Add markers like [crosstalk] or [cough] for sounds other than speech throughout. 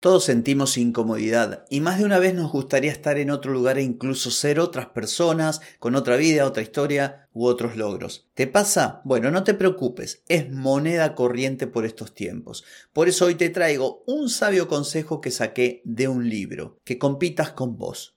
Todos sentimos incomodidad y más de una vez nos gustaría estar en otro lugar e incluso ser otras personas, con otra vida, otra historia u otros logros. ¿Te pasa? Bueno, no te preocupes, es moneda corriente por estos tiempos. Por eso hoy te traigo un sabio consejo que saqué de un libro, que compitas con vos.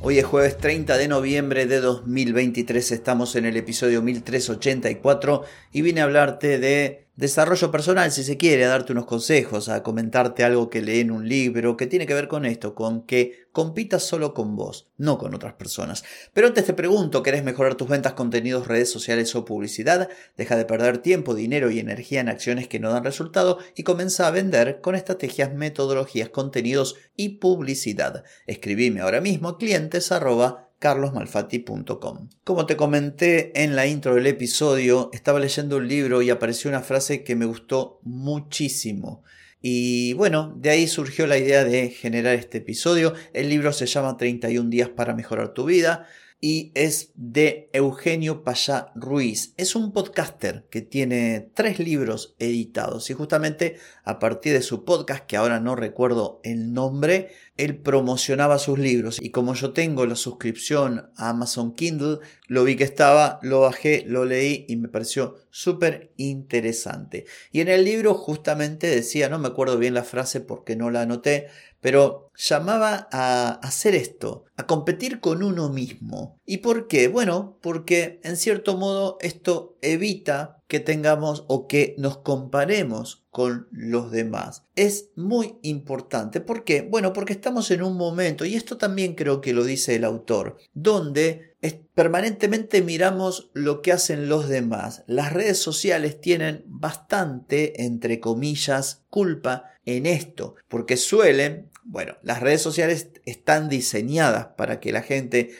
Hoy es jueves 30 de noviembre de 2023, estamos en el episodio 1384 y vine a hablarte de desarrollo personal, si se quiere, a darte unos consejos, a comentarte algo que leí en un libro, que tiene que ver con esto, con que compitas solo con vos, no con otras personas. Pero antes te pregunto, ¿querés mejorar tus ventas, contenidos, redes sociales o publicidad? Deja de perder tiempo, dinero y energía en acciones que no dan resultado y comienza a vender con estrategias, metodologías, contenidos y publicidad. Escribime ahora mismo clientes carlosmalfatti.com. Como te comenté en la intro del episodio, estaba leyendo un libro y apareció una frase que me gustó muchísimo. Y bueno, de ahí surgió la idea de generar este episodio. El libro se llama 31 días para mejorar tu vida y es de Eugenio Payá Ruiz. Es un podcaster que tiene tres libros editados y justamente a partir de su podcast, que ahora no recuerdo el nombre, él promocionaba sus libros y como yo tengo la suscripción a Amazon Kindle, lo vi que estaba, lo bajé, lo leí y me pareció súper interesante. Y en el libro justamente decía, no me acuerdo bien la frase porque no la anoté, pero llamaba a hacer esto, a competir con uno mismo. ¿Y por qué? Bueno, porque en cierto modo esto evita que tengamos o que nos comparemos con los demás. Es muy importante. ¿Por qué? Bueno, porque estamos en un momento, y esto también creo que lo dice el autor, donde permanentemente miramos lo que hacen los demás. Las redes sociales tienen bastante, entre comillas, culpa en esto, porque suelen, bueno, las redes sociales están diseñadas para que la gente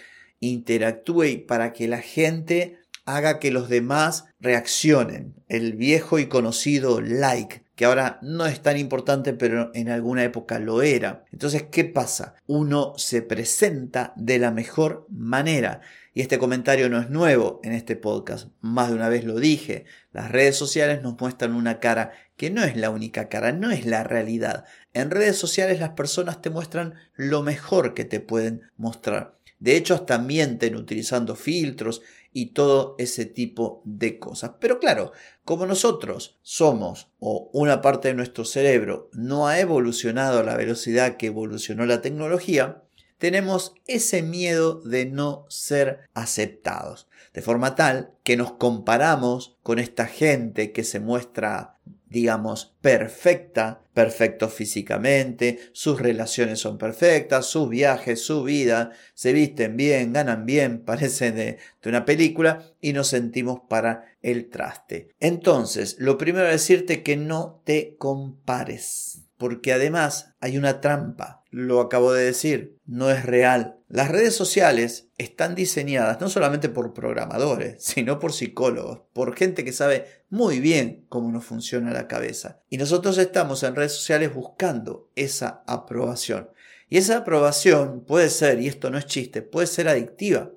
interactúe y para que la gente haga que los demás reaccionen. El viejo y conocido like, que ahora no es tan importante, pero en alguna época lo era. Entonces, ¿qué pasa? Uno se presenta de la mejor manera. Y este comentario no es nuevo en este podcast, más de una vez lo dije. Las redes sociales nos muestran una cara que no es la única cara, no es la realidad. En redes sociales las personas te muestran lo mejor que te pueden mostrar. De hecho, hasta mienten utilizando filtros y todo ese tipo de cosas. Pero claro, como nosotros somos o una parte de nuestro cerebro no ha evolucionado a la velocidad que evolucionó la tecnología, tenemos ese miedo de no ser aceptados. De forma tal que nos comparamos con esta gente que se muestra digamos, perfecta, perfecto físicamente, sus relaciones son perfectas, sus viajes, su vida, se visten bien, ganan bien, [laughs] parece de, de, una película y nos sentimos para el traste. Entonces, lo primero es decirte que no te compares, porque además hay una trampa lo acabo de decir, no es real. Las redes sociales están diseñadas no solamente por programadores, [laughs] sino por psicólogos, por gente que sabe muy bien cómo nos funciona la cabeza. Y nosotros estamos en redes sociales buscando esa aprobación. Y esa aprobación puede ser, y esto no es chiste, puede ser adictiva.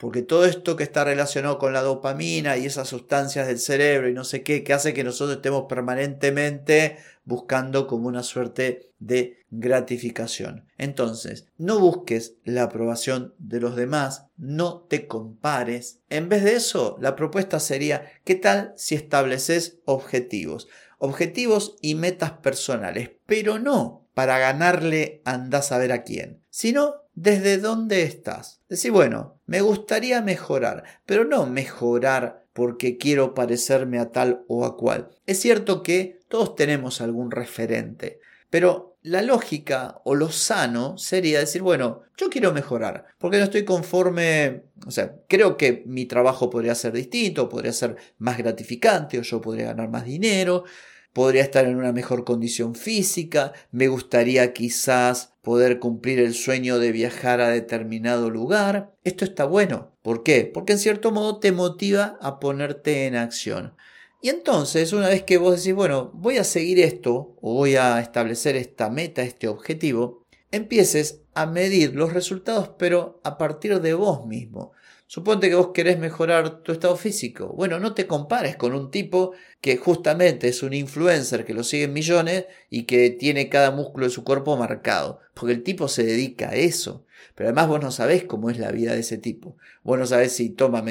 Porque todo esto que está relacionado con la dopamina y esas sustancias del cerebro y no sé qué, que hace que nosotros estemos permanentemente buscando como una suerte de gratificación. Entonces, no busques la aprobación de los demás, no te compares. En vez de eso, la propuesta sería, ¿qué tal si estableces objetivos? Objetivos y metas personales, pero no para ganarle andás a ver a quién, sino desde dónde estás. Decir, bueno, me gustaría mejorar, pero no mejorar porque quiero parecerme a tal o a cual. Es cierto que todos tenemos algún referente, pero la lógica o lo sano sería decir, bueno, yo quiero mejorar, porque no estoy conforme, o sea, creo que mi trabajo podría ser distinto, podría ser más gratificante, o yo podría ganar más dinero, podría estar en una mejor condición física, me gustaría quizás poder cumplir el sueño de viajar a determinado lugar. Esto está bueno. ¿Por qué? Porque en cierto modo te motiva a ponerte en acción. Y entonces, una vez que vos decís, bueno, voy a seguir esto, o voy a establecer esta meta, este objetivo, empieces a medir los resultados, pero a partir de vos mismo. Suponte que vos querés mejorar tu estado físico. Bueno, no te compares con un tipo que justamente es un influencer que lo siguen millones y que tiene cada músculo de su cuerpo marcado, porque el tipo se dedica a eso. Pero además vos no sabés cómo es la vida de ese tipo. Vos no sabés si toma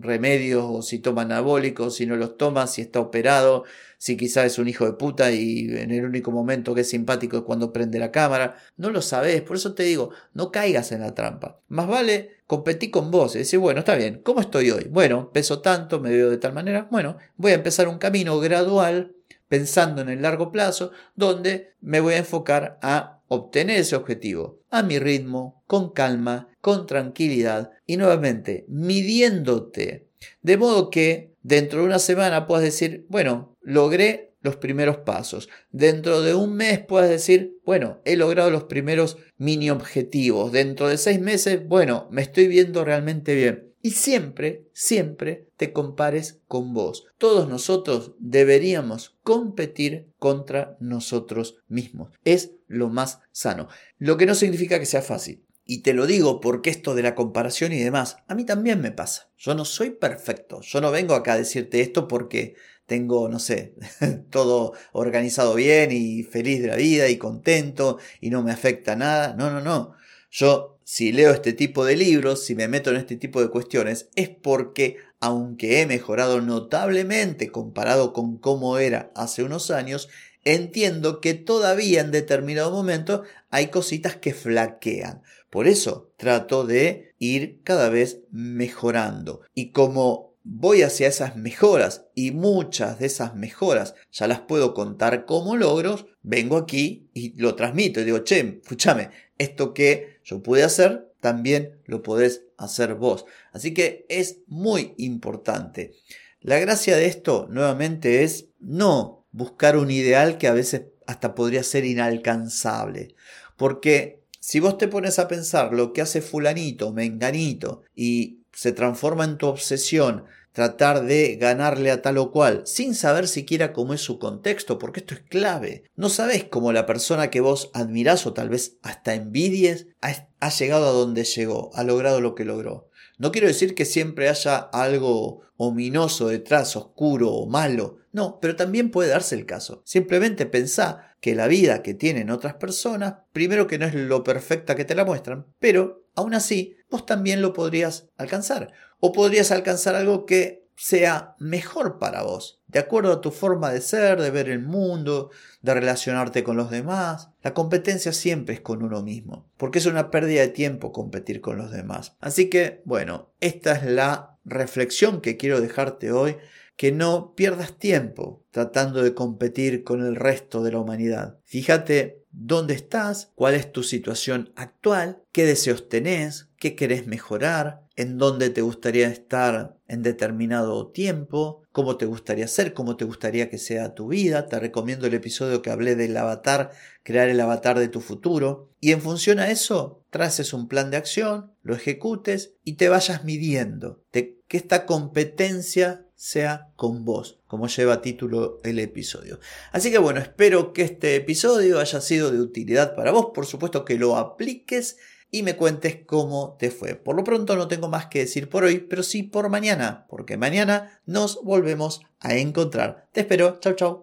remedios o si toma anabólicos, si no los toma, si está operado, si quizás es un hijo de puta y en el único momento que es simpático es cuando prende la cámara. No lo sabés, por eso te digo, no caigas en la trampa. Más vale competir con vos y decir, bueno, está bien, ¿cómo estoy hoy? Bueno, peso tanto, me veo de tal manera. Bueno, voy a empezar un camino gradual pensando en el largo plazo donde me voy a enfocar a obtener ese objetivo a mi ritmo, con calma, con tranquilidad y nuevamente midiéndote. De modo que dentro de una semana puedas decir, bueno, logré los primeros pasos. Dentro de un mes puedas decir, bueno, he logrado los primeros mini objetivos. Dentro de seis meses, bueno, me estoy viendo realmente bien. Y siempre, siempre te compares con vos. Todos nosotros deberíamos competir contra nosotros mismos. Es lo más sano. Lo que no significa que sea fácil. Y te lo digo porque esto de la comparación y demás, a mí también me pasa. Yo no soy perfecto. Yo no vengo acá a decirte esto porque tengo, no sé, [laughs] todo organizado bien y feliz de la vida y contento y no me afecta nada. No, no, no. Yo si leo este tipo de libros, si me meto en este tipo de cuestiones, es porque, aunque he mejorado notablemente comparado con cómo era hace unos años, entiendo que todavía en determinado momento hay cositas que flaquean. Por eso trato de ir cada vez mejorando. Y como voy hacia esas mejoras y muchas de esas mejoras ya las puedo contar como logros, vengo aquí y lo transmito y digo, che, escúchame, esto que yo pude hacer, también lo podés hacer vos. Así que es muy importante. La gracia de esto nuevamente es no buscar un ideal que a veces hasta podría ser inalcanzable. Porque si vos te pones a pensar lo que hace fulanito, menganito, y se transforma en tu obsesión tratar de ganarle a tal o cual, sin saber siquiera cómo es su contexto, porque esto es clave. No sabes cómo la persona que vos admirás o tal vez hasta envidies ha, llegado a donde llegó, ha logrado lo que logró. No quiero decir que siempre haya algo ominoso detrás, oscuro o malo. No, pero también puede darse el caso. Simplemente pensá que la vida que tienen otras personas, primero que no es lo perfecta que te la muestran, pero aún así vos también lo podrías alcanzar o podrías alcanzar algo que sea mejor para vos, de acuerdo a tu forma de ser, de ver el mundo, de relacionarte con los demás. La competencia siempre es con uno mismo, porque es una pérdida de tiempo competir con los demás. Así que, bueno, esta es la reflexión que quiero dejarte hoy, que no pierdas tiempo tratando de competir con el resto de la humanidad. Fíjate dónde estás, cuál es tu situación actual, qué deseos tenés, qué querés mejorar, en dónde te gustaría estar en determinado tiempo, cómo te gustaría ser, cómo te gustaría que sea tu vida. Te recomiendo el episodio que hablé del avatar, crear el avatar de tu futuro. Y en función a eso, traces un plan de acción, lo ejecutes y te vayas midiendo de que esta competencia sea con vos, como lleva título el episodio. Así que bueno, espero que este episodio haya sido de utilidad para vos, por supuesto que lo apliques y me cuentes cómo te fue. Por lo pronto no tengo más que decir por hoy, pero sí por mañana, porque mañana nos volvemos a encontrar. Te espero, chao chao.